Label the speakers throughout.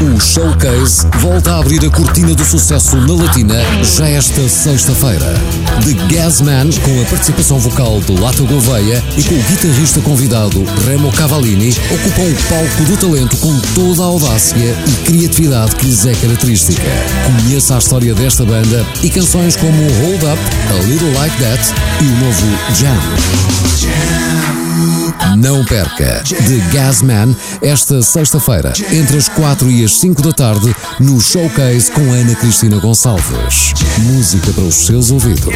Speaker 1: O Showcase volta a abrir a cortina do sucesso na Latina já esta sexta-feira. The Gasman, com a participação vocal de Lata Gouveia e com o guitarrista convidado Remo Cavallini, ocupam o palco do talento com toda a audácia e criatividade que lhes é característica. Conheça a história desta banda e canções como Hold Up, A Little Like That e o novo Jam. Não perca The Gasman esta sexta-feira, entre as 4 e as 5 da tarde, no Showcase com Ana Cristina Gonçalves. Música para os seus ouvidos.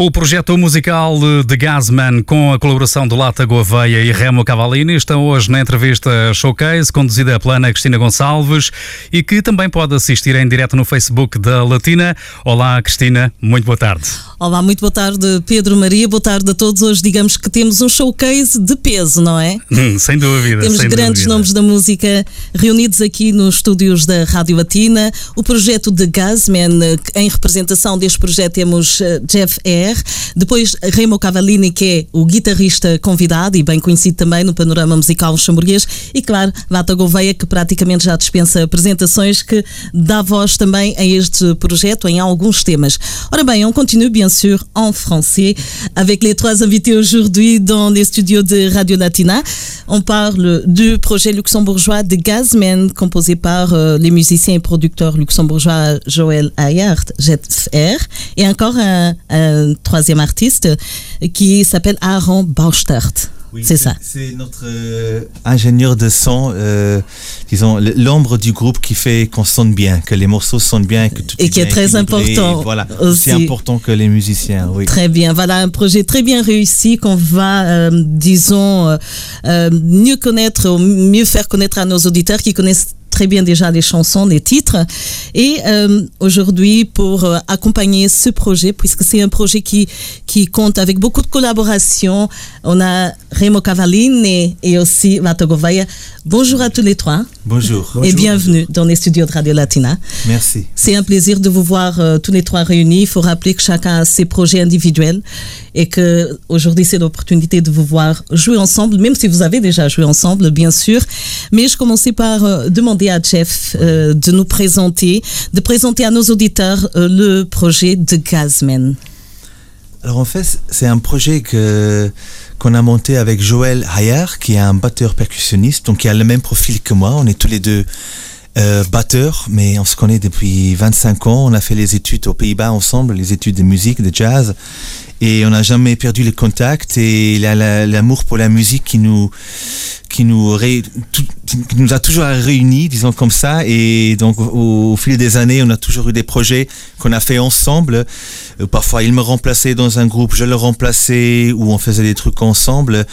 Speaker 2: O projeto musical de Gasman, com a colaboração do Lata Gouveia e Remo Cavallini, estão hoje na entrevista Showcase, conduzida pela Ana Cristina Gonçalves e que também pode assistir em direto no Facebook da Latina. Olá, Cristina, muito boa tarde.
Speaker 3: Olá, muito boa tarde, Pedro Maria. Boa tarde a todos. Hoje, digamos que temos um showcase de peso, não é?
Speaker 2: Hum, sem dúvida.
Speaker 3: Temos
Speaker 2: sem
Speaker 3: grandes
Speaker 2: dúvida.
Speaker 3: nomes da música reunidos aqui nos estúdios da Rádio Latina. O projeto de Gasman, em representação deste projeto, temos eh, Jeff Depois Remo Cavallini, que é o guitarrista convidado e bem conhecido também no panorama musical luxemburguês, e claro, Vata Gouveia, que praticamente já dispensa apresentações, que dá voz também a este projeto em alguns temas. Ora bem, on continue bien sûr en français avec les trois invités aujourd'hui dans les studios de Radio Latina. On parle du projet luxembourgeois de Gazmen, composé par euh, les musiciens et producteurs luxembourgeois Joël Ayart, Jet R, et encore un, un troisième artiste qui s'appelle Aaron Baustert.
Speaker 4: Oui,
Speaker 3: c'est ça.
Speaker 4: C'est notre euh, ingénieur de son, euh, disons, l'ombre du groupe qui fait qu'on sonne bien, que les morceaux sonnent bien, que tout
Speaker 3: Et qui est très important
Speaker 4: Voilà,
Speaker 3: aussi.
Speaker 4: c'est important que les musiciens, oui.
Speaker 3: Très bien. Voilà un projet très bien réussi qu'on va, euh, disons, euh, euh, mieux connaître, mieux faire connaître à nos auditeurs qui connaissent très bien déjà les chansons, les titres. Et euh, aujourd'hui, pour euh, accompagner ce projet, puisque c'est un projet qui, qui compte avec beaucoup de collaboration, on a Remo Cavallini et aussi Vato Gouveia. Bonjour à tous les trois
Speaker 4: Bonjour.
Speaker 3: et bienvenue dans les studios de Radio Latina.
Speaker 4: Merci.
Speaker 3: C'est un plaisir de vous voir euh, tous les trois réunis. Il faut rappeler que chacun a ses projets individuels et que aujourd'hui c'est l'opportunité de vous voir jouer ensemble, même si vous avez déjà joué ensemble, bien sûr. Mais je commençais par euh, à Jeff euh, de nous présenter, de présenter à nos auditeurs euh, le projet de Gazmen.
Speaker 4: Alors en fait, c'est un projet que qu'on a monté avec Joël Hayar, qui est un batteur percussionniste, donc qui a le même profil que moi. On est tous les deux euh, batteurs, mais on se connaît depuis 25 ans. On a fait les études aux Pays-Bas ensemble, les études de musique, de jazz, et on n'a jamais perdu le contact et la- la- l'amour pour la musique qui nous qui nous, ré- qui nous a toujours réunis, disons comme ça. Et donc, au, fil des années, on a toujours eu des projets qu'on a fait ensemble. Euh, Parfois, il me remplaçait dans un groupe, je le remplaçais, ou on faisait des trucs ensemble.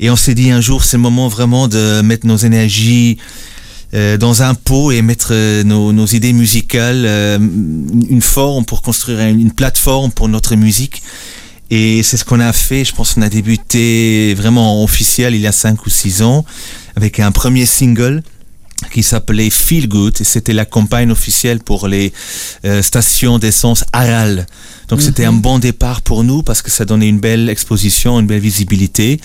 Speaker 4: Et on s'est dit un jour, c'est le moment vraiment de mettre nos énergies euh, dans un pot et mettre euh, nos, idées musicales, une forme pour construire une plateforme pour notre musique. Et c'est ce qu'on a fait. Je pense qu'on a débuté vraiment officiel il y a 5 ou 6 ans avec un premier single qui s'appelait Feel Good et c'était la campagne officielle pour les euh, stations d'essence Aral. Donc c'était un bon départ pour nous parce que ça donnait une belle exposition, une belle visibilité.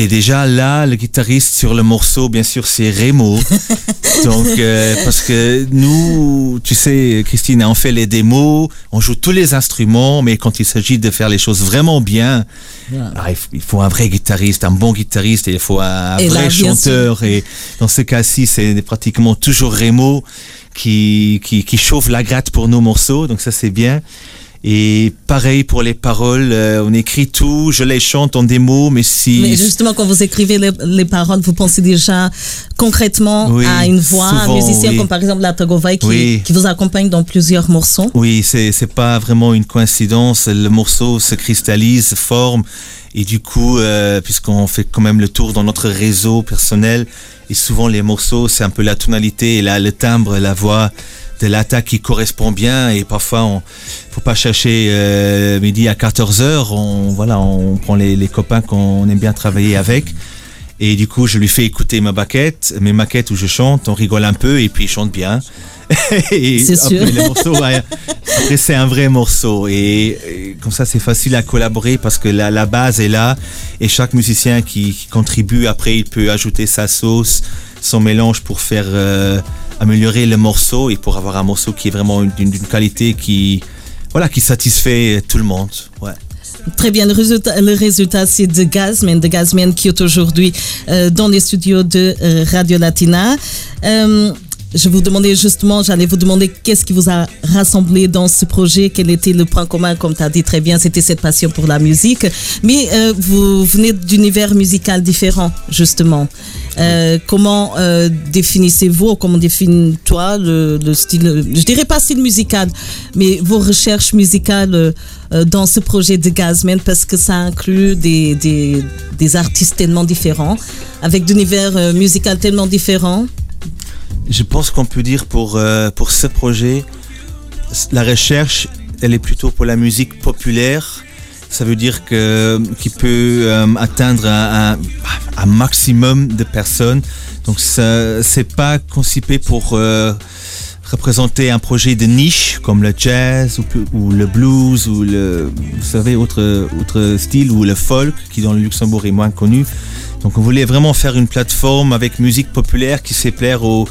Speaker 4: Et déjà là, le guitariste sur le morceau, bien sûr, c'est Remo. Donc euh, parce que nous, tu sais, Christine, on fait les démos, on joue tous les instruments, mais quand il s'agit de faire les choses vraiment bien, il faut un vrai guitariste, un bon guitariste, et il faut un
Speaker 3: Et là,
Speaker 4: vrai
Speaker 3: sûr.
Speaker 4: chanteur. Et dans ce cas-ci, c'est pratiquement toujours Remo qui, qui, qui chauffe la gratte pour nos morceaux, donc ça c'est bien. Et pareil pour les paroles, euh, on écrit tout, je les chante en démo, mais si...
Speaker 3: Mais justement, quand vous écrivez les, les paroles, vous pensez déjà concrètement
Speaker 4: Oui,
Speaker 3: à une voix,
Speaker 4: souvent,
Speaker 3: un musicien
Speaker 4: oui.
Speaker 3: comme par exemple la Togovai qui,
Speaker 4: Oui.
Speaker 3: qui vous accompagne dans plusieurs morceaux.
Speaker 4: Oui, c'est c'est pas vraiment une coïncidence. Le morceau se cristallise, se forme, et du coup, euh, puisqu'on fait quand même le tour dans notre réseau personnel, et souvent les morceaux, c'est un peu la tonalité et là le timbre, la voix de l'attaque qui correspond bien, et parfois on faut pas chercher euh, midi à 14 heures. On voilà, on prend les, les copains qu'on aime bien travailler avec. Et du coup, je lui fais écouter ma maquette, mes maquettes où je chante, on rigole un peu et puis il chante bien.
Speaker 3: c'est sûr.
Speaker 4: après, c'est un vrai morceau. Et, comme ça, c'est facile à collaborer parce que la, la, base est là. Et chaque musicien qui, contribue, après, il peut ajouter sa sauce, son mélange pour faire euh, améliorer le morceau et pour avoir un morceau qui est vraiment d'une qualité qui, voilà, qui satisfait tout le monde. Ouais.
Speaker 3: Très bien, le résultat, le résultat c'est de Gazman, de Gazman qui est aujourd'hui euh, dans les studios de euh, Radio Latina. Euh, je vous demandais justement, j'allais vous demander qu'est-ce qui vous a rassemblé dans ce projet, quel était le point commun, comme tu as dit très bien, c'était cette passion pour la musique. Mais euh, vous venez d'univers musical différent, justement. Euh, comment euh, définissez-vous, comment définis-toi le, le, style, je dirais pas style musical, mais vos recherches musicales euh, dans ce projet de Gazman, parce que ça inclut des, des, des artistes tellement différents, avec d'univers euh, musical tellement différents
Speaker 4: je pense qu'on peut dire pour, euh, pour ce projet, la recherche, elle est plutôt pour la musique populaire. Ça veut dire que peut euh, atteindre un, maximum de personnes. Donc ça, c'est pas conçu pour euh, représenter un projet de niche comme le jazz ou, ou, le blues ou le, vous savez, autre, autre style ou le folk qui dans le Luxembourg est moins connu. Donc on voulait vraiment faire une plateforme avec musique populaire qui sait plaire aux,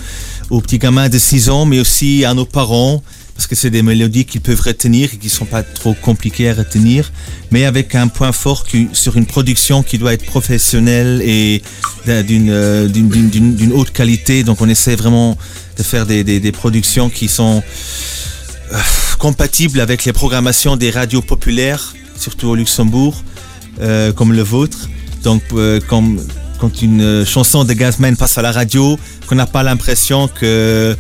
Speaker 4: petits gamins de 6 ans, mais aussi à nos parents, parce que c'est des mélodies qu'ils peuvent retenir et qui sont pas trop compliquées à retenir, mais avec un point fort sur une production qui doit être professionnelle et d'une d'une haute qualité. Donc on essaie vraiment de faire des productions qui sont euh, compatibles avec les programmations des radios populaires, surtout au Luxembourg, euh, comme le vôtre. Donc, euh, quand une chanson de Gazman passe à la radio, qu'on n'a pas l'impression que,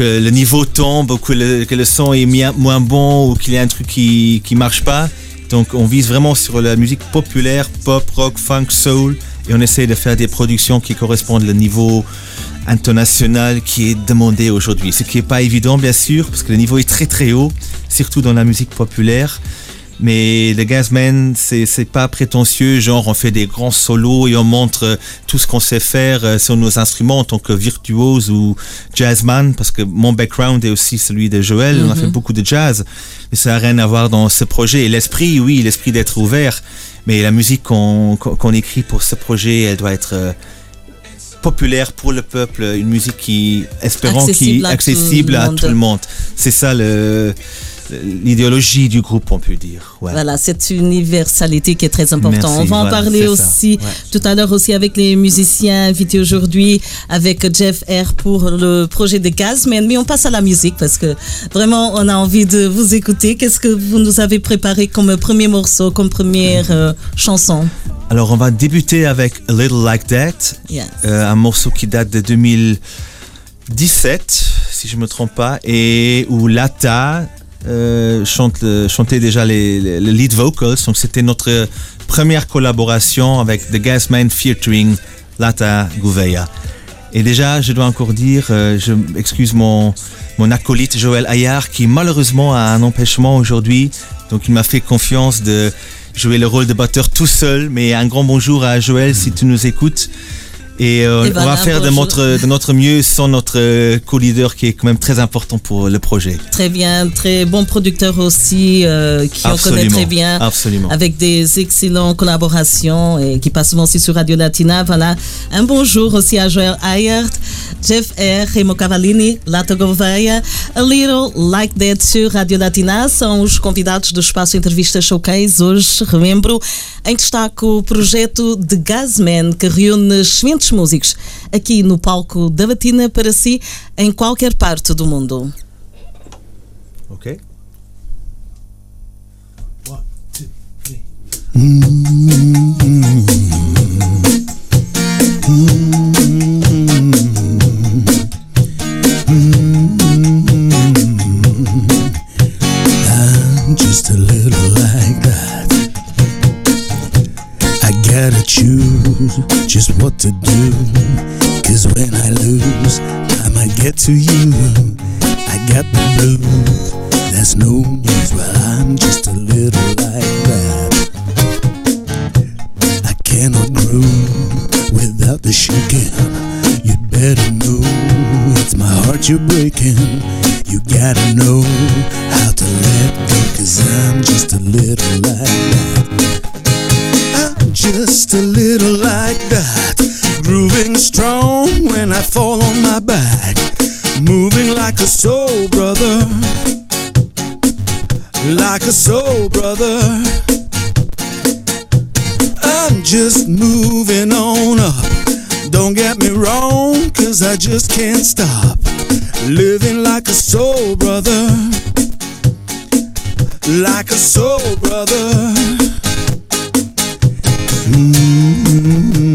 Speaker 4: le niveau tombe ou que le, que le son est moins bon ou qu'il y a un truc qui ne marche pas. Donc, on vise vraiment sur la musique populaire, pop, rock, funk, soul, et on essaie de faire des productions qui correspondent au niveau international qui est demandé aujourd'hui. Ce qui n'est pas évident, bien sûr, parce que le niveau est très très haut, surtout dans la musique populaire. Mais le Gazman, c'est c'est pas prétentieux, genre on fait des grands solos et on montre tout ce qu'on sait faire euh, sur nos instruments en tant que virtuose ou jazzman, parce que mon background est aussi celui de Joël. Mm -hmm. On a fait beaucoup de jazz, mais ça n'a rien à voir dans ce projet. Et l'esprit, oui, l'esprit d'être ouvert, mais la musique qu'on qu'on écrit pour ce projet, elle doit être euh, populaire pour le peuple, une musique qui, espérons,
Speaker 3: accessible
Speaker 4: qui accessible à tout le monde. C'est ça le l'idéologie du groupe, on peut dire. Ouais.
Speaker 3: Voilà, cette universalité qui est très importante.
Speaker 4: Merci,
Speaker 3: on va en parler aussi.
Speaker 4: Ouais.
Speaker 3: tout à l'heure aussi avec les musiciens invités aujourd'hui, avec Jeff R pour le projet de Gazman. Mais on passe à la musique parce que vraiment, on a envie de vous écouter. Qu'est-ce que vous nous avez préparé comme premier morceau, comme première euh, chanson?
Speaker 4: Alors, on va débuter avec A Little Like That,
Speaker 3: Yes.
Speaker 4: euh, un morceau qui date de 2017, si je me trompe pas, et où Lata euh, chantait déjà les, lead vocals. Donc, c'était notre première collaboration avec The Gasman featuring Lata Gouveia. Et déjà, je dois encore dire, euh, je excuse mon, mon acolyte Joël Ayar qui malheureusement a un empêchement aujourd'hui. Donc il m'a fait confiance de jouer le rôle de batteur tout seul. Mais un grand bonjour à Joël si tu nous écoutes. Et, euh,
Speaker 3: Et
Speaker 4: on
Speaker 3: voilà,
Speaker 4: va faire de notre, de notre mieux sans notre euh, co-leader qui est quand même très important pour le projet.
Speaker 3: Très bien, très bon producteur aussi, euh, qui on connaît très bien.
Speaker 4: Absolument.
Speaker 3: avec des excellentes collaborations et qui passent souvent aussi sur Radio Latina. Voilà. Un bonjour aussi à Joël Ayert, Jeff R, Remo Cavallini, Lata Gouveia, A Little Like That sur Radio Latina. São os convidados do Espaço Entrevista Showcase. Hoje, relembro, em destaque o projeto de Gazman, que reúne excelentes estes músicos aqui no palco da Batina para si em qualquer parte do mundo.
Speaker 4: Ok?
Speaker 5: One, two, three. Mm -hmm. Mm -hmm. choose just what to do. Cause when I lose, I might get to you. I got the blues, that's no news. Well, I'm just a little like that. I cannot groove without the shaking. You'd better know it's my heart you're breaking. You gotta know how to let go, cause I'm just a little like that. Just a little like that. Grooving strong when I fall on my back. Moving like a soul brother. Like a soul brother. I'm just moving on up. Don't get me wrong, cause I just can't stop. Living like a soul brother. Like a soul brother mm-hmm.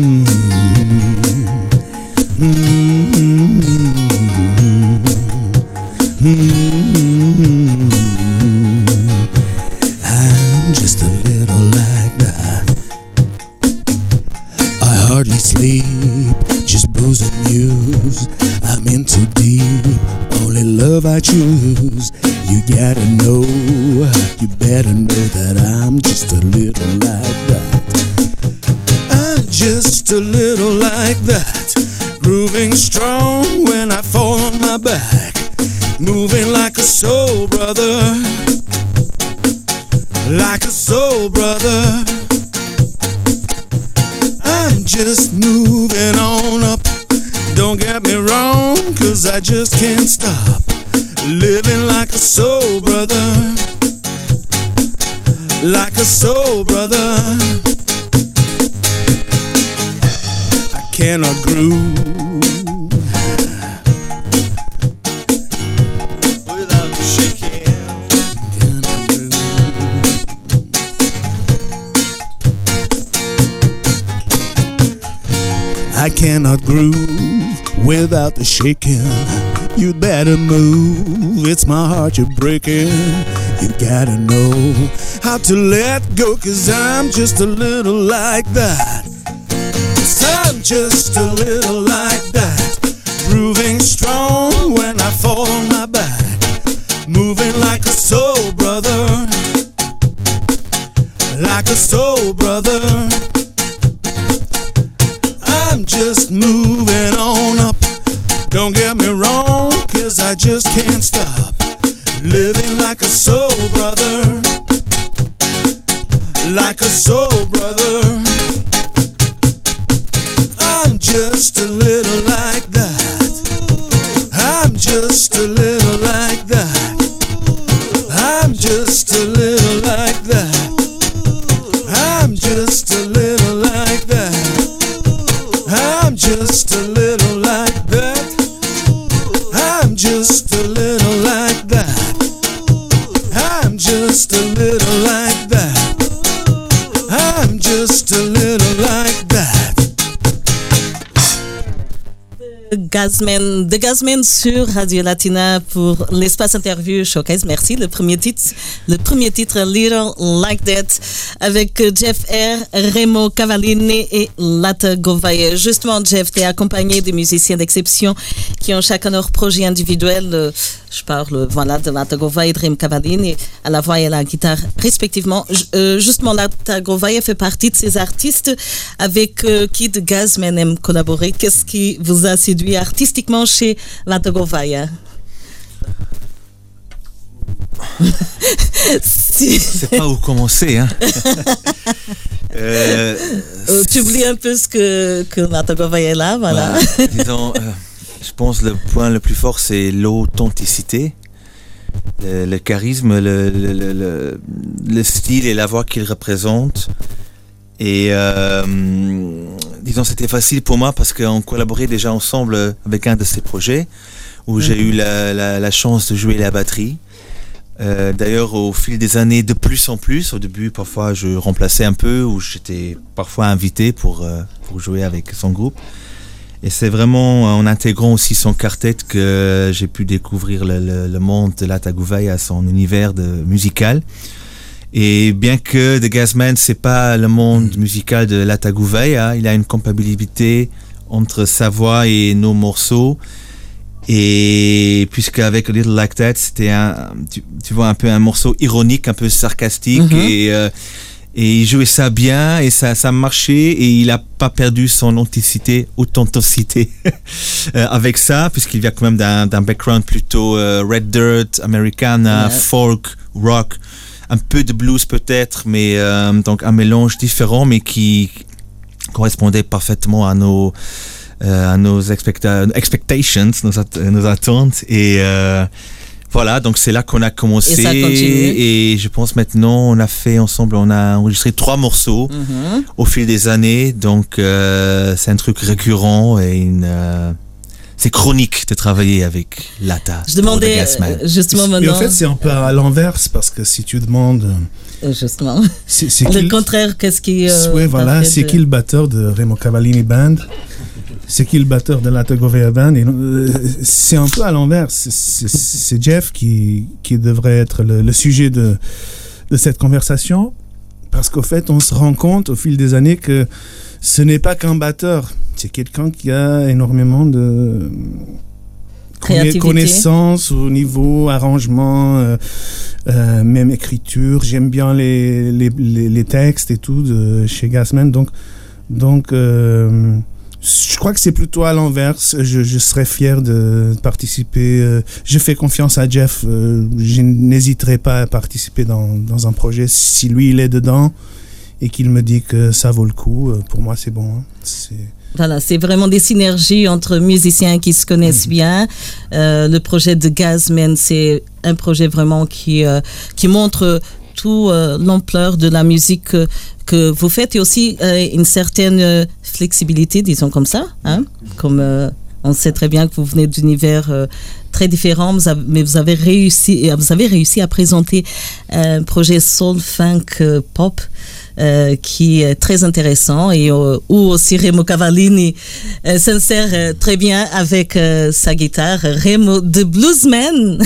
Speaker 5: Cannot groove without the shaking. You better move, it's my heart you're breaking. You gotta know how to let go, cause I'm just a little like that. Cause I'm just a little like that. Grooving strong just a little like that. I'm just a little like
Speaker 3: Gazman, de Gazman sur Radio Latina pour l'espace interview showcase. Merci. Le premier titre, le premier titre Little Like That avec Jeff R, Remo Cavallini et Lata Govaye. Justement, Jeff, t'es accompagné de musiciens d'exception qui ont chacun leur projet individuel. Je parle, voilà, de Lata Govaye et de Remo Cavallini à la voix et à la guitare respectivement. Euh, justement, Lata Govaye fait partie de ces artistes avec euh, qui de Gazman aime collaborer. Qu'est-ce qui vous a séduit artistiquement chez Lata Govaye Si-
Speaker 4: sais pas où commencer. Hein. Euh,
Speaker 3: Euh, tu oublies un peu ce que, que Lata Govaye est là, voilà.
Speaker 4: Voilà. Disons, euh, je pense le point le plus fort, c'est l'authenticité, le, le charisme, le- le- le style et la voix qu'il représente. Et euh, disons, c'était facile pour moi parce qu'on collaborait déjà ensemble avec un de ces projets où j'ai eu la, la- la chance de jouer la batterie. Euh, D'ailleurs, au fil des années, de plus en plus, au début, parfois, je remplaçais un peu ou j'étais parfois invité pour, euh, pour jouer avec son groupe. Et c'est vraiment en intégrant aussi son quartet que j'ai pu découvrir le, le- le monde de l'Atagouvay à son univers de, musical. Et bien que The Gasman, c'est pas le monde musical de l'Atagouvay, hein, il a une compatibilité entre sa voix et nos morceaux. Et puisque avec Little Like That, c'était un, tu, tu vois, un peu un morceau ironique, un peu sarcastique
Speaker 3: Mhm.
Speaker 4: et, euh, Et il jouait ça bien et ça, ça marchait et il a pas perdu son authenticité, authenticité euh, avec ça, puisqu'il vient quand même d'un d'un background plutôt euh, red dirt, americana,
Speaker 3: Ouais.
Speaker 4: folk, rock, un peu de blues peut-être, mais euh, donc un mélange différent, mais qui correspondait parfaitement à nos euh, à nos expecta- expectations, nos, at- nos attentes. Et euh, voilà, donc c'est là qu'on a commencé.
Speaker 3: Et
Speaker 4: je pense maintenant on a fait ensemble, on a enregistré trois morceaux
Speaker 3: Mhm.
Speaker 4: au fil des années, donc c'est un truc récurrent et une c'est chronique de travailler avec Lata.
Speaker 3: Je demandais euh, justement
Speaker 5: Et
Speaker 3: maintenant,
Speaker 5: en fait, c'est un peu à l'inverse parce que si tu demandes,
Speaker 3: euh, justement,
Speaker 5: c'est
Speaker 3: le
Speaker 5: qui,
Speaker 3: contraire, qu'est-ce qui... euh,
Speaker 5: ouais, voilà, c'est
Speaker 3: de-
Speaker 5: qui le batteur de Remo Cavallini Band C'est qui le batteur de la Govea Band Et, euh, C'est un peu à l'inverse. C'est- C'est c'est Jeff qui, qui devrait être le, le sujet de, de cette conversation parce qu'au fait, on se rend compte au fil des années que ce n'est pas qu'un batteur. C'est quelqu'un qui a énormément de
Speaker 3: Créativité.
Speaker 5: connaissances au niveau arrangement, euh, euh, même écriture. J'aime bien les, les, les, les textes et tout de chez Gassman. Donc, donc euh, je crois que c'est plutôt à l'inverse. Je, je serais fier de participer. je fais confiance à Jeff. je n'hésiterai pas à participer dans, dans un projet si lui il est dedans et qu'il me dit que ça vaut le coup. Pour moi, c'est bon. hein. C'est
Speaker 3: Voilà, c'est vraiment des synergies entre musiciens qui se connaissent bien. Euh, le projet de Gazman, c'est un projet vraiment qui, euh, qui montre tout euh, l'ampleur de la musique que, que vous faites et aussi euh, une certaine euh, flexibilité, disons comme ça. Hein? Comme euh, on sait très bien que vous venez d'univers euh, très différents, mais vous avez réussi, vous avez réussi à présenter un projet soul funk pop euh, qui est très intéressant et euh, où aussi Remo Cavallini euh, s'insère euh, très bien avec sa guitare. Remo de Bluesman.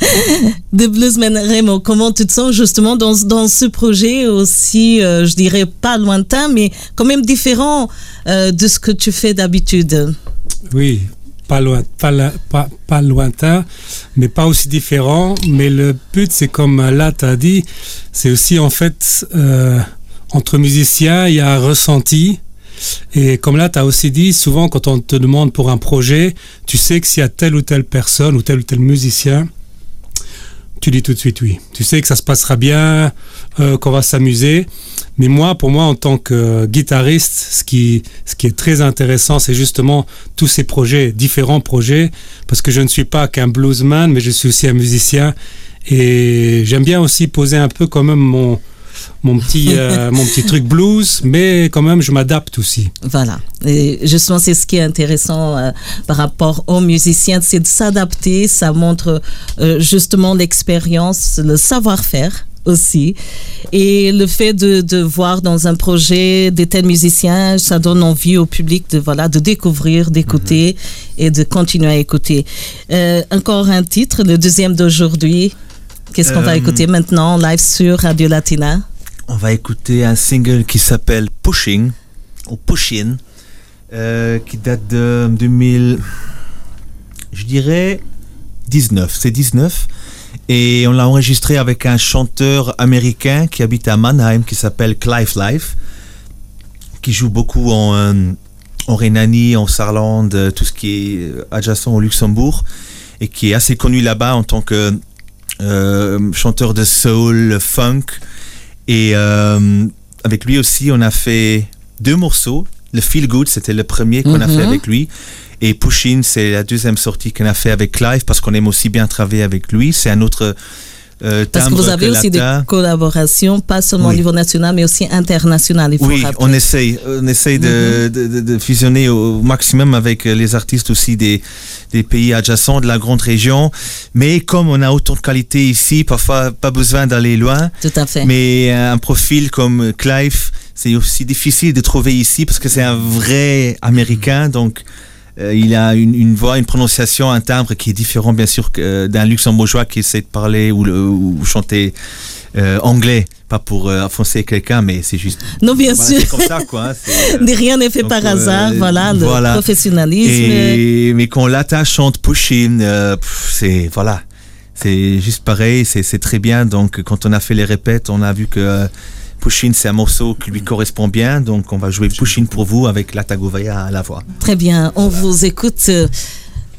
Speaker 3: de Bluesman Remo, comment tu te sens justement dans, dans ce projet aussi, je dirais pas lointain, mais quand même différent de ce que tu fais d'habitude?
Speaker 6: Oui, pas, loin, pas, pas, pas lointain, mais pas aussi différent. Mais le but, c'est comme là, tu as dit, c'est aussi en fait, entre musiciens, il y a un ressenti. Et comme là, tu as aussi dit, souvent quand on te demande pour un projet, tu sais que s'il y a telle ou telle personne ou tel ou tel musicien, tu dis tout de suite oui. Tu sais que ça se passera bien, euh, qu'on va s'amuser. Mais moi, pour moi, en tant que guitariste, ce qui, ce qui est très intéressant, c'est justement tous ces projets, différents projets, parce que je ne suis pas qu'un bluesman, mais je suis aussi un musicien. Et j'aime bien aussi poser un peu quand même mon, mon, petit, euh, mon petit truc blues, mais quand même, je m'adapte aussi.
Speaker 3: Voilà. Et justement, c'est ce qui est intéressant euh, par rapport aux musiciens, c'est de s'adapter. Ça montre euh, justement l'expérience, le savoir-faire aussi. Et le fait de, de voir dans un projet des tels musiciens, ça donne envie au public de, voilà, de découvrir, d'écouter et de continuer à écouter. Euh, encore un titre, le deuxième d'aujourd'hui. Qu'est-ce qu'on va écouter maintenant live sur Radio Latina?
Speaker 4: On va écouter un single qui s'appelle Pushing, ou Pushin, euh, qui date de 2000, je dirais 19, c'est 19. Et on l'a enregistré avec un chanteur américain qui habite à Mannheim, qui s'appelle Clive Life, qui joue beaucoup en, euh, Rhénanie, en Saarland, euh, tout ce qui est adjacent au Luxembourg, et qui est assez connu là-bas en tant que chanteur de soul, funk. Et euh, avec lui aussi, on a fait deux morceaux. Le Feel Good, c'était le premier qu'on a
Speaker 3: Mhm.
Speaker 4: fait avec lui. Et Pushin, c'est la deuxième sortie qu'on a fait avec Clive parce qu'on aime aussi bien travailler avec lui. C'est un autre euh,
Speaker 3: Parce que vous avez aussi des collaborations, pas seulement au niveau national, mais aussi international. Il faut
Speaker 4: Oui,
Speaker 3: rappeler.
Speaker 4: on essaye, on essaye de, de, de- de fusionner au maximum avec euh, les artistes aussi des, des pays adjacents, de la grande région. Mais comme on a autant de qualité ici, parfois pas besoin d'aller loin.
Speaker 3: Tout à fait.
Speaker 4: Mais un profil comme Clive, c'est aussi difficile de trouver ici parce que c'est un vrai Américain, donc euh, il a une, une voix, une prononciation, un timbre qui est différent bien sûr euh, d'un luxembourgeois qui essaie de parler ou, le- ou chanter euh, anglais. Pas pour offenser quelqu'un, mais c'est juste.
Speaker 3: non, bien
Speaker 4: Voilà,
Speaker 3: sûr.
Speaker 4: c'est comme ça, quoi. hein,
Speaker 3: Rien n'est fait
Speaker 4: donc,
Speaker 3: par hasard. Voilà, le
Speaker 4: voilà.
Speaker 3: professionnalisme.
Speaker 4: Et, mais quand Lata chante Pushing, c'est voilà, c'est juste pareil, c'est c'est très bien. Donc quand on a fait les répètes, on a vu que Pushin, c'est un morceau qui lui correspond bien, donc on va jouer Pushin pour vous avec Latagovaya à la voix.
Speaker 3: Très bien, on vous écoute.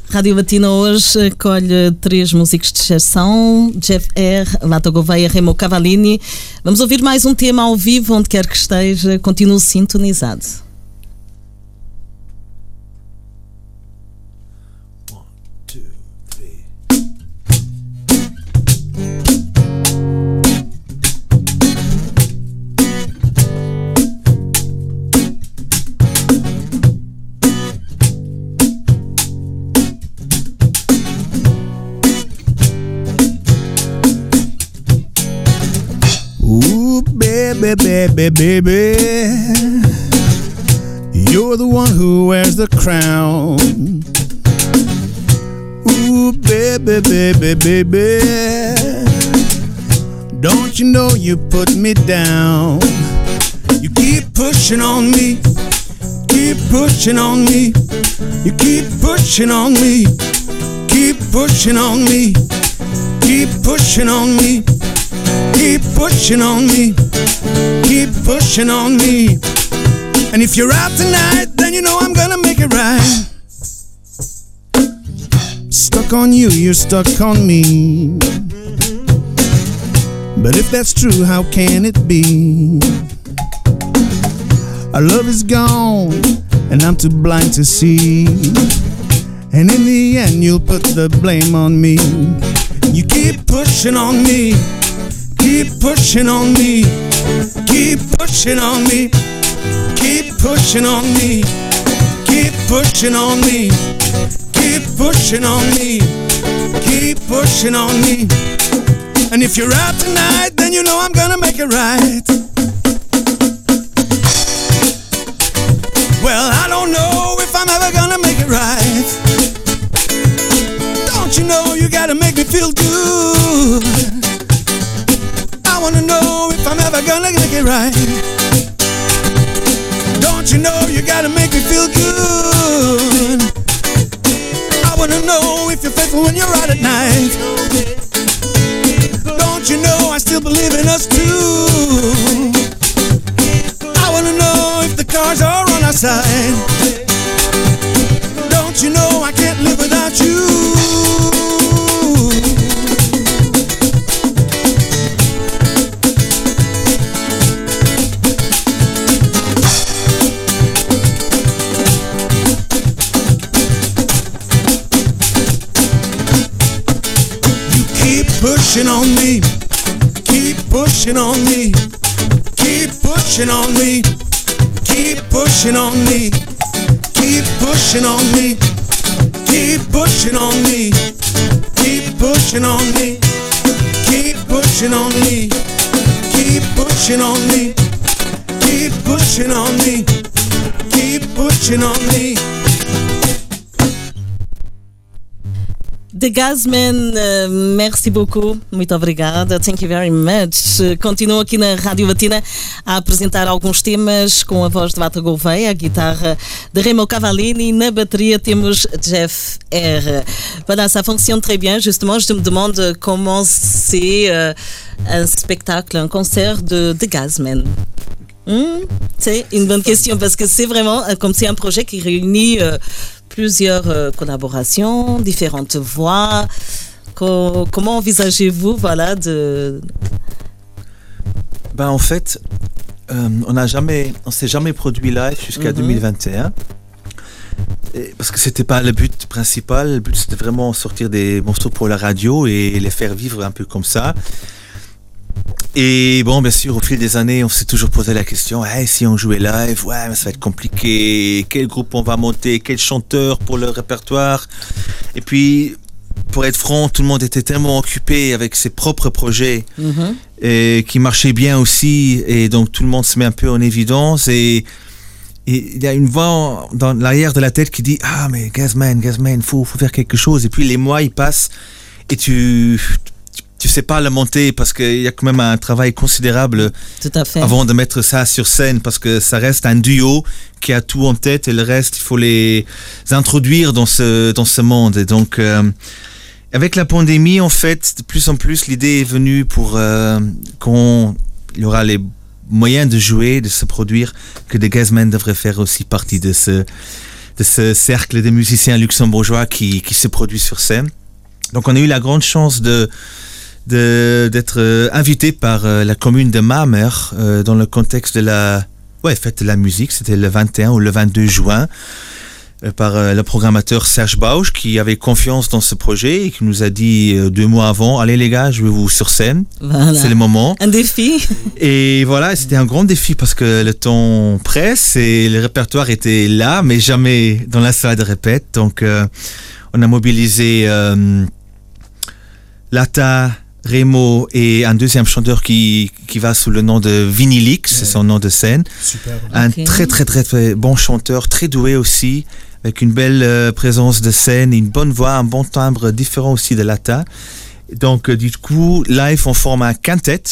Speaker 3: Rádio Batina hoje colhe três músicos de exceção, Jeff R., Lata Gouveia, Remo Cavallini. Vamos ouvir mais um tema ao vivo, onde quer que esteja, continue sintonizado.
Speaker 5: Baby, baby. baby. You're the one who wears the crown. Ooh, baby, baby, baby. Don't you know you put me down? You keep pushing on me, keep pushing on me. You keep pushing on me, keep pushing on me, keep pushing on me. Keep pushing on me, keep pushing on me. And if you're out tonight, then you know I'm gonna make it right. Stuck on you, you're stuck on me. But if that's true, how can it be? Our love is gone, and I'm too blind to see. And in the end, you'll put the blame on me. You keep pushing on me. Keep pushing on me. Keep pushing on me. Keep pushing on me. Keep pushing on me. Keep pushing on me. Keep pushing on me. And if you're out tonight, then you know I'm gonna make it right. Well, I don't know if I'm ever gonna make it right. Don't you know you gotta make me feel good? Ever gonna make it right. Don't you know you gotta make me feel good? I wanna know if you're faithful when you're out at night. Don't you know I still believe in us too? I wanna know if the cars are on our side. Don't you know I can't live without you?
Speaker 3: Gasman, uh, merci beaucoup, muito obrigada, thank you very much. Continuo aqui na Rádio Latina a apresentar alguns temas com a voz de Bata Gouveia, a guitarra de Remo Cavallini, na bateria temos Jeff R. Voilà, ça fonctionne très bien. Justement, je me demande comment c'est uh, un spectacle, un concert de The Gasman. Hmm? C'est une bonne question parce que c'est vraiment comme c'est un projet qui réunit euh, plusieurs euh, collaborations, différentes voix. comment envisagez-vous voilà, de...
Speaker 4: Ben, en fait, euh, on jamais, on s'est jamais produit live jusqu'à 2021. Mhm. parce que c'était pas le but principal, le but c'était vraiment sortir des morceaux pour la radio et les faire vivre un peu comme ça. Et bon, bien sûr, au fil des années, on s'est toujours posé la question, si on jouait live, ouais, mais ça va être compliqué. Quel groupe on va monter? Quel chanteur pour le répertoire Et puis, pour être franc, tout le monde était tellement occupé avec ses propres projets et qui marchaient bien aussi. Et donc, tout le monde se met un peu en évidence. Et il y a une voix dans l'arrière de la tête qui dit Ah, mais Gazman, Gazman, il faut, faut faire quelque chose. Et puis, les mois, ils passent et tu tu sais pas le monter parce qu'il y a quand même un travail considérable avant de mettre ça sur scène parce que ça reste un duo qui a tout en tête et le reste il faut les introduire dans ce dans ce monde et donc euh, avec la pandémie en fait de plus en plus l'idée est venue pour euh, qu'on il y aura les moyen de jouer, de se produire, que The Gazmen devrait faire aussi partie de ce, de ce cercle de musiciens luxembourgeois qui, qui se produit sur scène. Donc on a eu la grande chance de d'être euh, invité par euh, la commune de Mamer euh, dans le contexte de la ouais, fête de la musique. C'était le 21 ou le 22 juin par le programmateur Serge Bausch qui avait confiance dans ce projet et qui nous a dit deux mois avant allez les gars je vais vous sur scène. C'est le moment.
Speaker 3: Un défi.
Speaker 4: Et voilà c'était un grand défi parce que le temps presse et le répertoire était là mais jamais dans la salle de répète. Donc on a mobilisé Lata Remo et un deuxième chanteur qui, qui va sous le nom de Vinilix, c'est son nom de scène.
Speaker 5: Super.
Speaker 4: Un très, très très très bon chanteur, très doué aussi, avec une belle euh, présence de scène, une bonne voix, un bon timbre différent aussi de Lata. Donc euh, du coup, live on forme un quintet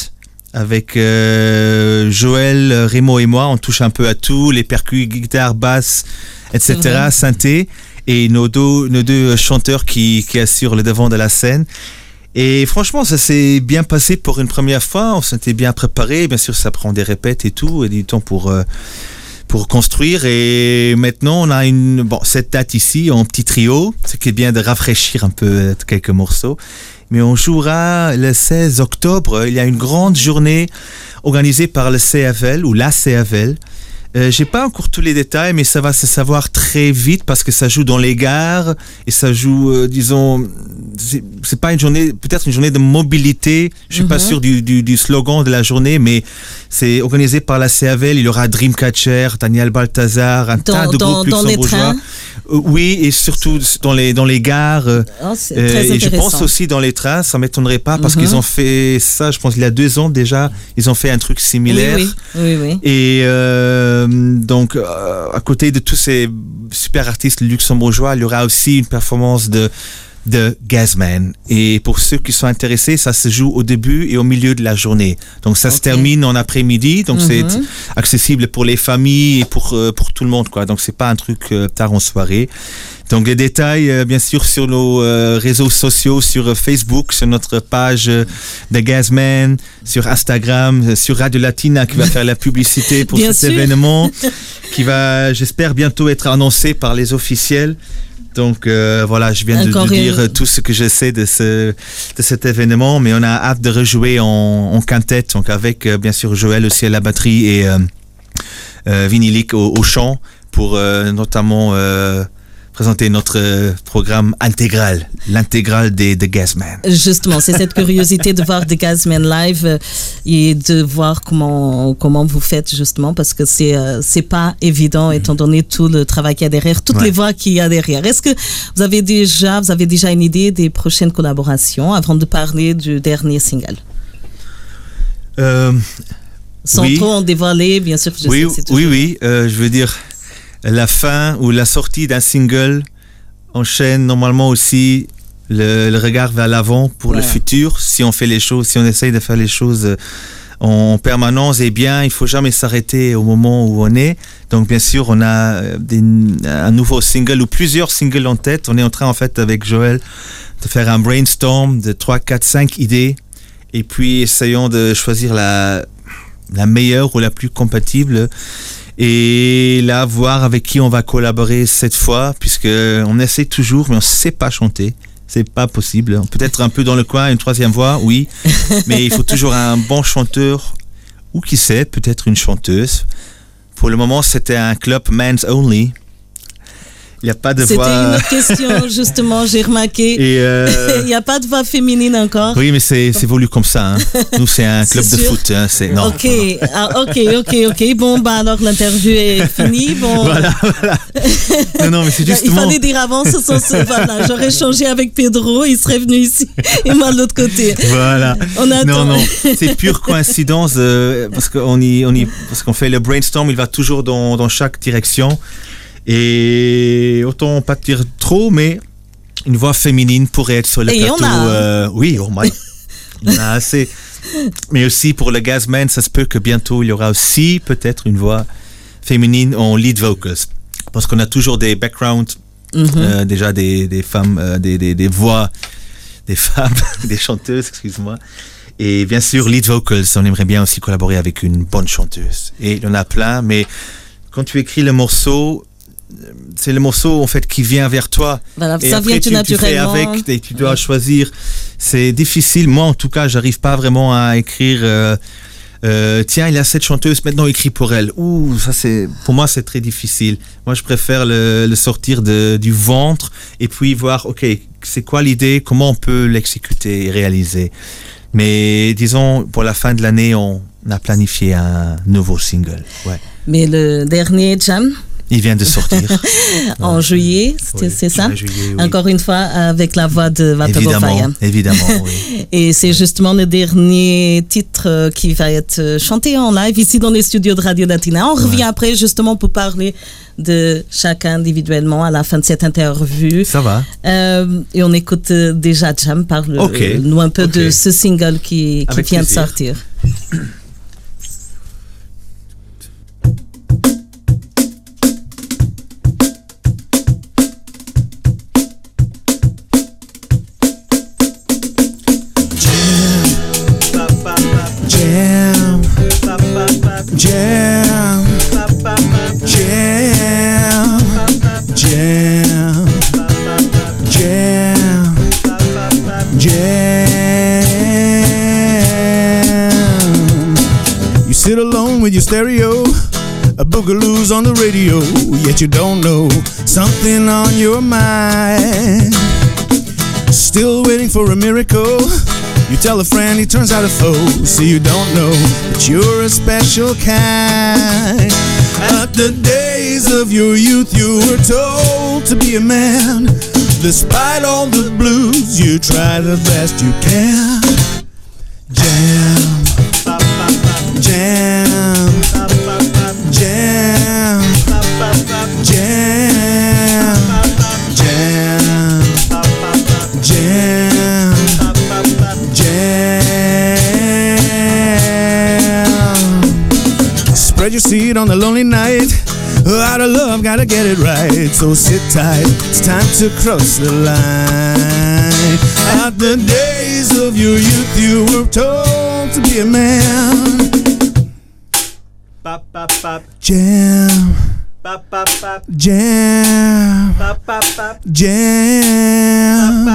Speaker 4: avec euh, Joël, Remo et moi, on touche un peu à tout, les percus, guitare, basse, etc., synthé, et nos deux, nos deux chanteurs qui, qui assurent le devant de la scène. Et franchement, ça s'est bien passé pour une première fois. On s'était bien préparé. Bien sûr, ça prend des répètes et tout, et du temps pour euh, pour construire. Et maintenant, on a une bon cette date ici en petit trio, ce qui est bien de rafraîchir un peu quelques morceaux. Mais on jouera le 16 octobre. Il y a une grande journée organisée par le CFL ou la CFL euh, J'ai pas encore tous les détails, mais ça va se savoir très vite parce que ça joue dans les gares et ça joue, euh, disons, c'est pas une journée, peut-être une journée de mobilité. Je suis pas
Speaker 3: Mhm.
Speaker 4: sûr du, du, du slogan de la journée, mais c'est organisé par la CAVL. Il y aura Dreamcatcher, Daniel Balthazar, un
Speaker 3: Dans-
Speaker 4: tas de
Speaker 3: dans-
Speaker 4: groupes
Speaker 3: dans
Speaker 4: luxembourgeois. Euh, oui, et surtout dans les dans les gares.
Speaker 3: Oh,
Speaker 4: euh,
Speaker 3: très
Speaker 4: et je pense aussi dans les trains, ça m'étonnerait pas parce
Speaker 3: Mhm.
Speaker 4: qu'ils ont fait ça, je pense, il y a deux ans déjà, ils ont fait un truc
Speaker 3: oui,
Speaker 4: similaire.
Speaker 3: oui, oui, oui.
Speaker 4: Et euh, donc, euh, à côté de tous ces super artistes luxembourgeois, il y aura aussi une performance de de Gazman. Et pour ceux qui sont intéressés, ça se joue au début et au milieu de la journée. Donc ça se termine en après-midi, donc
Speaker 3: Mhm.
Speaker 4: c'est accessible pour les familles et pour euh, pour tout le monde quoi. Donc c'est pas un truc euh, tard en soirée. Donc les détails, euh, bien sûr, sur nos euh, réseaux sociaux, sur euh, Facebook, sur notre page euh, de Gazman, sur Instagram, euh, sur Radio Latina qui va faire la publicité pour cet
Speaker 3: sûr.
Speaker 4: événement, qui va, j'espère, bientôt être annoncé par les officiels. Donc euh, voilà, je viens de, de dire
Speaker 3: une-
Speaker 4: euh, tout ce que je sais de, ce, de cet événement, mais on a hâte de rejouer en, en quintet, donc avec euh, bien sûr Joël aussi à la batterie et euh, euh, Vinilic au, au chant pour euh, notamment euh, présenter notre euh, programme intégral, l'intégrale des The Gasman.
Speaker 3: Justement, c'est cette curiosité de voir The Gazman live euh, et de voir comment comment vous faites justement parce que c'est euh, c'est pas évident étant donné tout le travail qu'il y a derrière, toutes
Speaker 4: Ouais.
Speaker 3: les voix qu'il y a derrière. Est-ce que vous avez déjà vous avez déjà une idée des prochaines collaborations avant de parler du dernier single?
Speaker 4: Euh,
Speaker 3: Sans
Speaker 4: Oui.
Speaker 3: trop en dévoiler, bien sûr. Je
Speaker 4: oui,
Speaker 3: sais
Speaker 4: oui, euh, je veux dire, la fin ou la sortie d'un single enchaîne normalement aussi le, le regard vers l'avant pour le futur. Si on fait les choses, si on essaye de faire les choses euh, en permanence, eh bien, il faut jamais s'arrêter au moment où on est. Donc, bien sûr, on a euh, des- un nouveau single ou plusieurs singles en tête. On est en train, en fait, avec Joël, de faire un brainstorm de 3, 4, 5 idées. Et puis, essayons de choisir la, la meilleure ou la plus compatible. Et là, voir avec qui on va collaborer cette fois, puisque on essaie toujours, mais on sait pas chanter. C'est pas possible. Peut-être un peu dans le coin, une troisième voix, oui. Mais il faut toujours un bon chanteur, ou qui sait, peut-être une chanteuse. Pour le moment, c'était un club Men's Only. Il n'y a pas de
Speaker 3: C'était
Speaker 4: voix.
Speaker 3: une autre question, justement, j'ai remarqué.
Speaker 4: Euh,
Speaker 3: Il n'y a pas de voix féminine encore.
Speaker 4: oui, mais c'est voulu comme ça. hein. Nous, c'est un club de foot. hein. Non.
Speaker 3: ok, ah, ok, ok, ok. Bon, bah alors l'interview est finie. Bon,
Speaker 4: Voilà, voilà. Non, non, mais c'est
Speaker 3: il
Speaker 4: justement.
Speaker 3: fallait dire avant, ce sont voilà, j'aurais changé avec Pedro, il serait venu ici et moi de l'autre côté.
Speaker 4: Voilà.
Speaker 3: On attend.
Speaker 4: Non, non, c'est pure coïncidence euh, parce qu'on y, on y, parce qu'on fait le brainstorm, il va toujours dans, dans chaque direction. Et autant pas dire trop, mais une voix féminine pourrait être sur le
Speaker 3: Et
Speaker 4: plateau.
Speaker 3: a.
Speaker 4: euh, oui, oh my. En a assez. Mais aussi pour le Gazman, ça se peut que bientôt il y aura aussi peut-être une voix féminine en lead vocals. Parce qu'on a toujours des backgrounds,
Speaker 3: Mhm.
Speaker 4: euh, déjà des, des femmes, euh, des, des, des voix, des femmes, des chanteuses, excuse-moi. Et bien sûr, lead vocals, on aimerait bien aussi collaborer avec une bonne chanteuse. Et il y en a plein, mais quand tu écris le morceau, c'est le morceau en fait qui vient vers toi.
Speaker 3: Voilà,
Speaker 4: et
Speaker 3: ça
Speaker 4: après,
Speaker 3: vient
Speaker 4: tu, tu fais
Speaker 3: naturellement.
Speaker 4: avec et tu dois choisir. C'est difficile. Moi, en tout cas, j'arrive pas vraiment à écrire. euh, euh, tiens, il y a cette chanteuse, maintenant écrit pour elle. Ouh, ça c'est, pour moi, c'est très difficile. Moi, je préfère le, le sortir de, du ventre et puis voir, ok, c'est quoi l'idée, comment on peut l'exécuter et réaliser? Mais disons, pour la fin de l'année, on a planifié un nouveau single. Ouais.
Speaker 3: Mais le dernier jam
Speaker 4: Il vient de sortir.
Speaker 3: en juillet, c'était-
Speaker 4: Oui,
Speaker 3: c'est ça
Speaker 4: juillet, oui.
Speaker 3: Encore une fois, avec la voix de Vata
Speaker 4: évidemment, évidemment, oui.
Speaker 3: Et c'est justement le dernier titre euh, qui va être euh, chanté en live ici dans les studios de Radio Latina. On revient après justement pour parler de chacun individuellement à la fin de cette interview.
Speaker 4: Ça va.
Speaker 3: Euh, et on écoute euh, déjà Jam parle
Speaker 4: Ok.
Speaker 3: nous un peu de ce single qui, vient de sortir.
Speaker 5: on the radio, yet you don't know something on your mind. Still waiting for a miracle. You tell a friend, he turns out a foe. So you don't know that you're a special kind. At the days of your youth, you were told to be a man. Despite all the blues, you try the best you can. Jam, so sit tight. It's time to cross the line. At the days of your youth, you were told to be a man. Bop, bop, bop. Jam. Jam. Jam.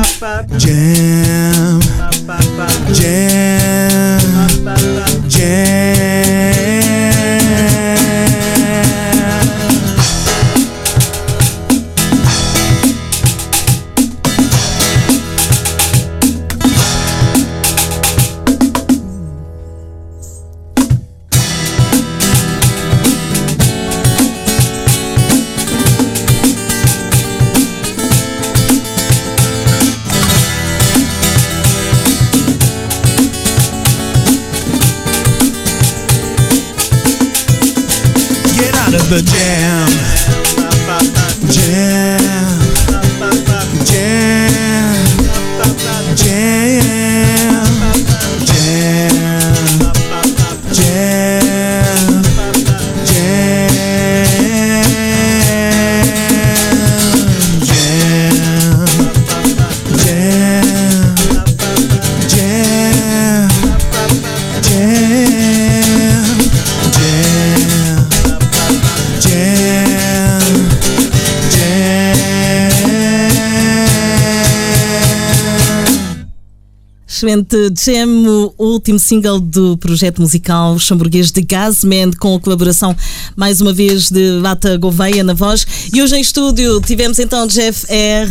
Speaker 5: Jam. Jam. Jam.
Speaker 3: Excelente o último single do projeto musical chamburguês de Gasman, com a colaboração mais uma vez de Vata Gouveia na voz. E hoje em estúdio tivemos então Jeff R,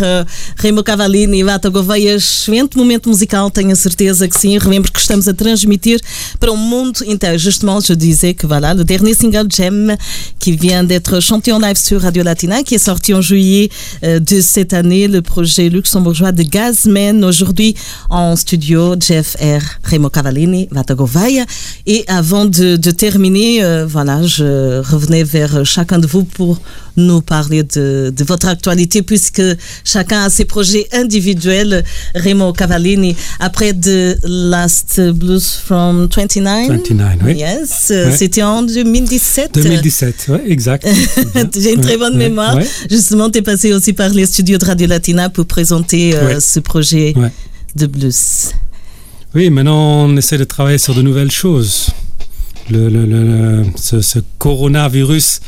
Speaker 3: Remo Cavallini e Vata Gouveia. Excelente momento musical, tenho a certeza que sim. Relembro que estamos a transmitir para o mundo inteiro. Justement, je disais que voilà, le dernier single Jam qui vient d'être chanté en live sur Radio Latina, qui est sorti en juillet euh, de cette année, le projet luxembourgeois de Gazman. Aujourd'hui en studio, Jeff R, Remo Cavallini, Vata Gouveia. Et avant de, de terminer, euh, voilà, je revenais vers chacun de vous pour nous parler de, de votre actualité, puisque chacun a ses projets individuels. Remo Cavallini, après The Last Blues from 29.
Speaker 6: 29, oui.
Speaker 3: Yes, euh,
Speaker 6: Ouais.
Speaker 3: c'était en 2017.
Speaker 6: 2017, ouais, exact.
Speaker 3: J'ai une très bonne
Speaker 6: ouais,
Speaker 3: mémoire.
Speaker 6: ouais.
Speaker 3: Justement, tu es passé aussi par les studios de Radio Latina pour présenter euh, ce projet de blues.
Speaker 6: Oui, maintenant on essaie de travailler sur de nouvelles choses. Le, le- le- ce, ce coronavirus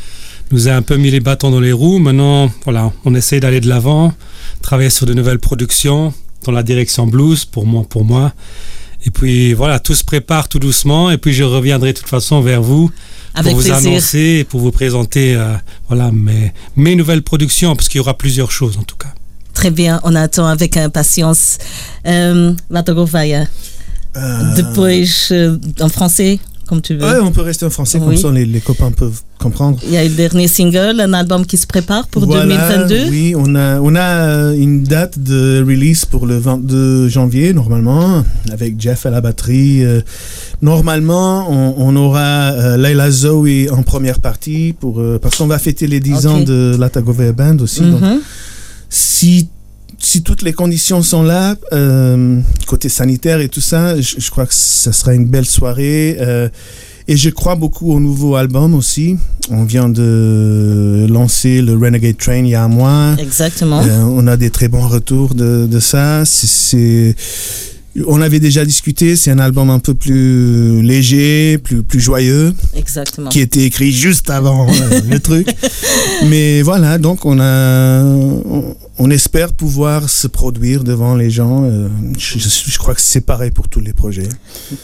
Speaker 6: nous a un peu mis les bâtons dans les roues. Maintenant, voilà, on essaie d'aller de l'avant, travailler sur de nouvelles productions dans la direction blues pour moi, pour moi. Et puis voilà, tout se prépare tout doucement. Et puis je reviendrai de toute façon vers vous
Speaker 3: Avec
Speaker 6: pour vous
Speaker 3: plaisir.
Speaker 6: annoncer et pour vous présenter euh, voilà mes, mes nouvelles productions parce qu'il y aura plusieurs choses en tout cas.
Speaker 3: Très bien, on attend avec impatience. Euh,
Speaker 5: Euh,
Speaker 3: depois, euh, en français, comme tu veux.
Speaker 5: Ouais, on peut rester en français,
Speaker 3: Oui.
Speaker 5: comme ça les, les copains peuvent comprendre.
Speaker 3: Il y a le dernier single, un album qui se prépare pour
Speaker 5: Voilà,
Speaker 3: 2022.
Speaker 5: Oui, on a, on a euh, une date de release pour le 22 janvier, normalement, avec Jeff à la batterie. Euh, Normalement, on, on aura euh, Leila Zoe en première partie, pour, euh, parce qu'on va fêter les 10
Speaker 3: Ok.
Speaker 5: ans de la Tagovea Band aussi. donc
Speaker 3: Mhm.
Speaker 5: si, si toutes les conditions sont là, euh, côté sanitaire et tout ça, je, je crois que ça sera une belle soirée. euh, et je crois beaucoup au nouveau album aussi. On vient de lancer le Renegade Train il y a un mois.
Speaker 3: Exactement.
Speaker 5: Euh, on a des très bons retours de, de ça. C'est- C'est, on avait déjà discuté. C'est un album un peu plus léger, plus plus joyeux,
Speaker 3: Exactement.
Speaker 5: qui était écrit juste avant euh, le truc. Mais voilà, donc on a, on, on espère pouvoir se produire devant les gens. euh, je, crois que c'est pareil pour tous les projets.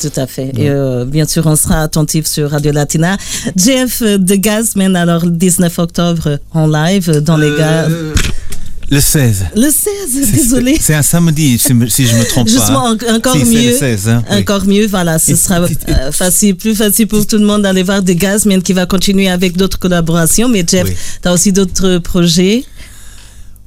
Speaker 3: Tout à fait. Et euh, bien sûr, on sera attentif sur Radio Latina. Jeff euh, de Gazman, alors le 19 octobre en live euh, dans les gars.
Speaker 4: Euh, Le 16.
Speaker 3: Le 16, désolé.
Speaker 4: C'est un samedi, si, je me trompe
Speaker 3: Justement,
Speaker 4: pas.
Speaker 3: en- encore
Speaker 4: Si,
Speaker 3: mieux.
Speaker 4: le 16, hein, oui.
Speaker 3: Encore mieux, voilà, ce sera euh, facile, plus facile pour tout le monde d'aller voir des Gazmen qui va continuer avec d'autres collaborations. Mais Jeff,
Speaker 4: Oui.
Speaker 3: tu as aussi d'autres projets?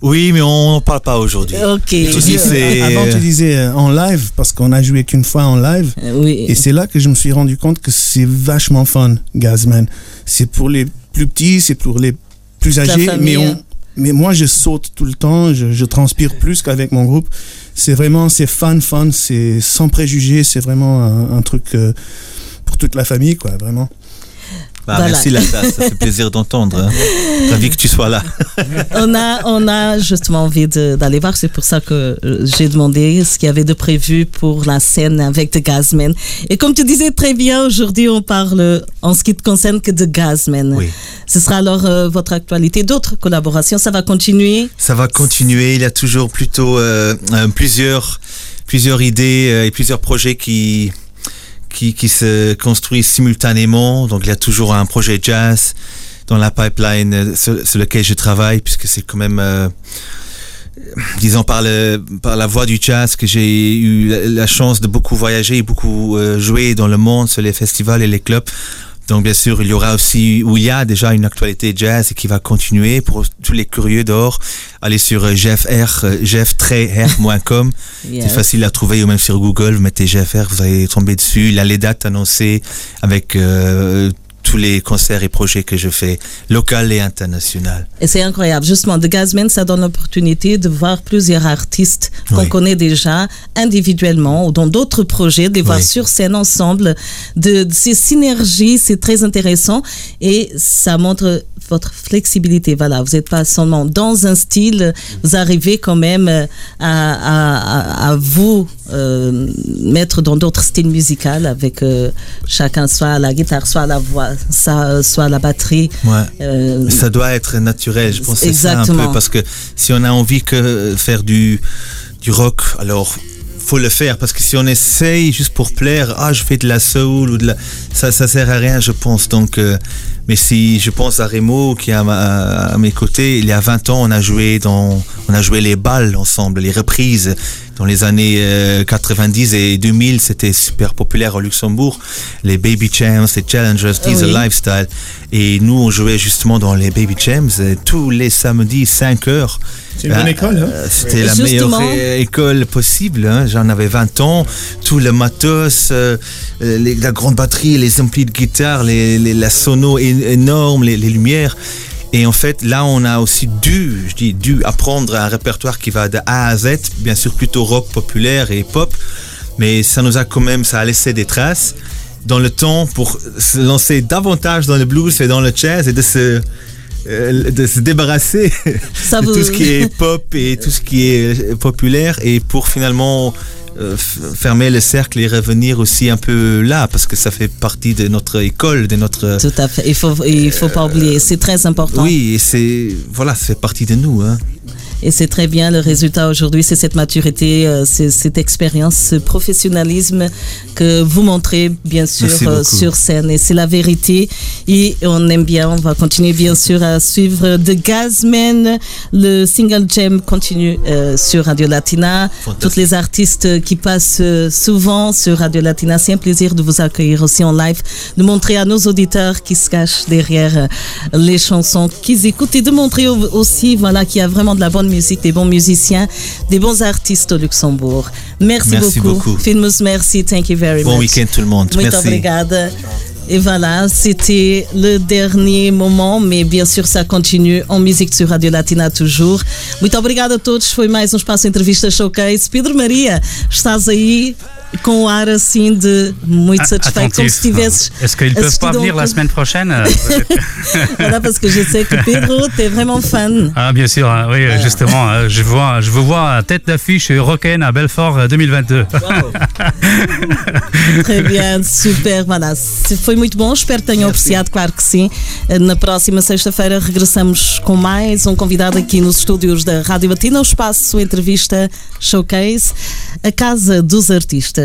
Speaker 4: Oui, mais on n'en parle pas aujourd'hui.
Speaker 3: Ok.
Speaker 4: Dis, c'est-
Speaker 5: Avant, tu disais euh, en live, parce qu'on a joué qu'une fois en live.
Speaker 3: Euh, oui.
Speaker 5: Et c'est là que je me suis rendu compte que c'est vachement fun, Gazman. C'est pour les plus petits, c'est pour les plus âgés,
Speaker 3: famille,
Speaker 5: mais,
Speaker 3: hein.
Speaker 5: Mais moi je saute tout le temps, je, je transpire plus qu'avec mon groupe. C'est vraiment, c'est fun, fun, c'est sans préjugés, c'est vraiment un, un truc euh, pour toute la famille, quoi, vraiment.
Speaker 4: Bah,
Speaker 3: Voilà.
Speaker 4: Merci Lata, ça fait plaisir d'entendre. Hein. Ravi que tu sois là.
Speaker 3: on a, on a justement envie d'aller voir. C'est pour ça que euh, j'ai demandé ce qu'il y avait de prévu pour la scène avec The Gazmen. Et comme tu disais très bien, aujourd'hui, on parle en ce qui te concerne que de Gazmen.
Speaker 4: Oui.
Speaker 3: Ce sera alors euh, votre actualité. D'autres collaborations, ça va continuer?
Speaker 4: Ça va continuer. Il y a toujours plutôt euh, plusieurs, plusieurs idées et plusieurs projets qui, qui, qui se construisent simultanément. Donc il y a toujours un projet jazz dans la pipeline euh, sur, lequel je travaille puisque c'est quand même euh, disons par le par la voie du jazz que j'ai eu la, la chance de beaucoup voyager et beaucoup euh, jouer dans le monde sur les festivals et les clubs donc bien sûr, il y aura aussi, ou il y a déjà une actualité jazz et qui va continuer pour tous les curieux dehors. Allez sur euh, GFR, euh, gf-r.com.
Speaker 3: Yes.
Speaker 4: C'est facile à trouver ou même sur Google, vous mettez GFR, vous allez tomber dessus. Il y a les dates annoncées avec euh, tous les concerts et projets que je fais, local et international.
Speaker 3: Et c'est incroyable. Justement, The Gazmen, ça donne l'opportunité de voir plusieurs artistes qu'on
Speaker 4: Oui.
Speaker 3: connaît déjà individuellement ou dans d'autres projets, de les voir
Speaker 4: Oui.
Speaker 3: sur scène ensemble, de, de ces synergies, c'est très intéressant et ça montre votre flexibilité. Voilà, vous n'êtes pas seulement dans un style, vous arrivez quand même euh, à, à, à, à vous euh, mettre dans d'autres styles musicaux avec euh, chacun soit à la guitare, soit à la voix, ça, soit la batterie.
Speaker 4: Ouais.
Speaker 3: Euh,
Speaker 4: ça doit être naturel, je pense c'est ça un
Speaker 3: Exactement.
Speaker 4: peu, parce que si on a envie que faire du, du rock, alors faut le faire, parce que si on essaye juste pour plaire, ah je fais de la soul ou de la, ça ça sert à rien, je pense. Donc, euh, mais si je pense à Remo qui est à, à mes côtés, il y a 20 ans, on a joué dans, on a joué les balles ensemble, les reprises dans les années euh, 90 et 2000, c'était super populaire au Luxembourg. Les Baby Champs, les Challengers, These
Speaker 3: Oui.
Speaker 4: Lifestyle. Et nous, on jouait justement dans les Baby Champs euh, tous les samedis, 5 heures.
Speaker 5: C'est une bonne
Speaker 4: Euh,
Speaker 5: école, hein
Speaker 4: euh, C'était la
Speaker 3: Justement.
Speaker 4: meilleure école possible. hein. J'en avais 20 ans. Tout le matos, euh, euh, les- la grande batterie, les amplis de guitare, les, les- la sono énorme, les, les lumières. Et en fait, là, on a aussi dû, je dis dû, apprendre un répertoire qui va de A à Z, bien sûr plutôt rock populaire et pop, mais ça nous a quand même, ça a laissé des traces dans le temps pour se lancer davantage dans le blues et dans le jazz et de se, euh, de se débarrasser
Speaker 3: Ça
Speaker 4: de
Speaker 3: vous-
Speaker 4: tout ce qui est pop et tout ce qui est populaire et pour finalement fermer le cercle et revenir aussi un peu là, parce que ça fait partie de notre école, de notre.
Speaker 3: Tout à fait. Il faut, il faut pas oublier. C'est très important.
Speaker 4: Oui, et c'est voilà, ça fait partie de nous. Hein.
Speaker 3: Et c'est très bien le résultat aujourd'hui, c'est cette maturité, euh, c'est cette expérience, ce professionnalisme que vous montrez bien sûr euh, sur scène. Et c'est la vérité. Et on aime bien, on va continuer bien sûr à suivre The Gazman. Le single Jam continue euh, sur Radio Latina. Toutes les artistes qui passent souvent sur Radio Latina, c'est un plaisir de vous accueillir aussi en live, de montrer à nos auditeurs qui se cachent derrière les chansons qu'ils écoutent et de montrer aussi voilà, qu'il y a vraiment de la bonne musique, des bons musiciens, des bons artistes au Luxembourg. Merci,
Speaker 4: merci beaucoup. beaucoup.
Speaker 3: Filmus, merci. Thank you very
Speaker 4: much. Bon week-end tout le monde.
Speaker 3: Muito merci. obrigada. Et voilà, c'était le dernier moment, mais bien sûr ça continue en musique sur Radio Latina toujours. Muito obrigada a todos, foi mais um espaço entrevista showcase. Pedro Maria, estás aí? Com um ar assim de muito satisfeito, como se tivesses.
Speaker 2: Est-ce qu'ils peuvent pas venir la semaine prochaine
Speaker 3: Voilà, parce que je sais que Pedro, tu es vraiment fan.
Speaker 2: Ah, bien sûr, hein, oui, justement. Hein, je, vois, je veux voir tête d'affiche Rocken à Belfort 2022.
Speaker 3: Très bien, super. Voilà, foi muito bom. Espero que tenham apreciado, claro que sim. Na próxima sexta-feira regressamos com mais um convidado aqui nos estúdios da Rádio Batina, o espaço entrevista Showcase, a casa dos artistas.